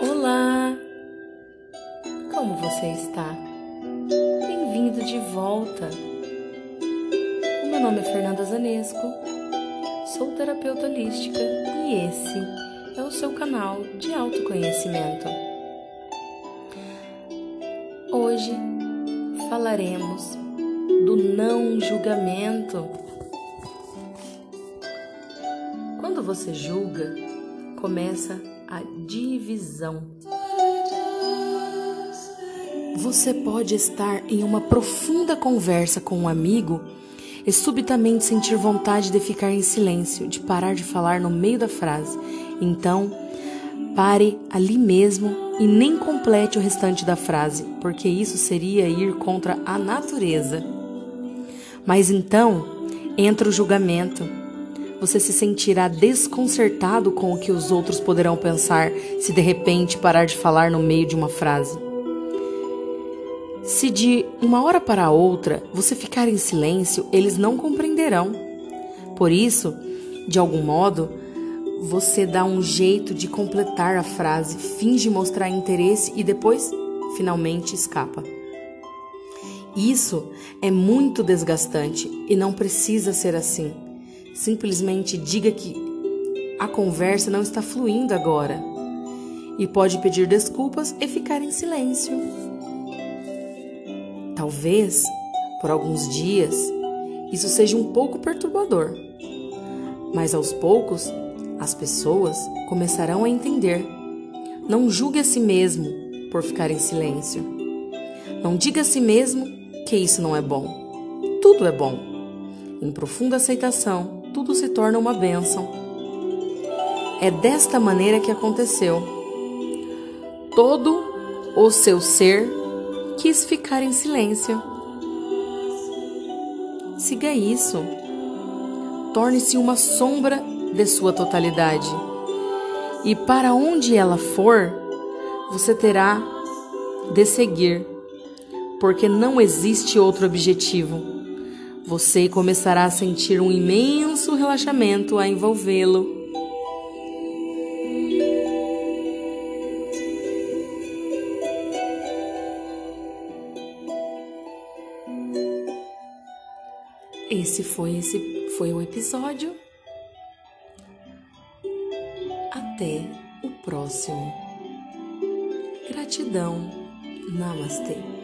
Olá! Como você está? Bem-vindo de volta! O meu nome é Fernanda Zanesco, sou terapeuta holística e esse é o seu canal de autoconhecimento. Hoje falaremos do não julgamento. Quando você julga, começa a divisão. Você pode estar em uma profunda conversa com um amigo e subitamente sentir vontade de ficar em silêncio, de parar de falar no meio da frase. Então, pare ali mesmo e nem complete o restante da frase, porque isso seria ir contra a natureza. Mas então entra o julgamento você se sentirá desconcertado com o que os outros poderão pensar se de repente parar de falar no meio de uma frase. Se de uma hora para outra você ficar em silêncio, eles não compreenderão. Por isso, de algum modo, você dá um jeito de completar a frase, finge mostrar interesse e depois finalmente escapa. Isso é muito desgastante e não precisa ser assim. Simplesmente diga que a conversa não está fluindo agora e pode pedir desculpas e ficar em silêncio. Talvez, por alguns dias, isso seja um pouco perturbador, mas aos poucos as pessoas começarão a entender. Não julgue a si mesmo por ficar em silêncio. Não diga a si mesmo que isso não é bom. Tudo é bom. Em profunda aceitação, tudo se torna uma bênção. É desta maneira que aconteceu. Todo o seu ser quis ficar em silêncio. Siga isso. Torne-se uma sombra de sua totalidade. E para onde ela for, você terá de seguir, porque não existe outro objetivo você começará a sentir um imenso relaxamento a envolvê-lo. Esse foi esse foi o episódio. Até o próximo. Gratidão. Namastê.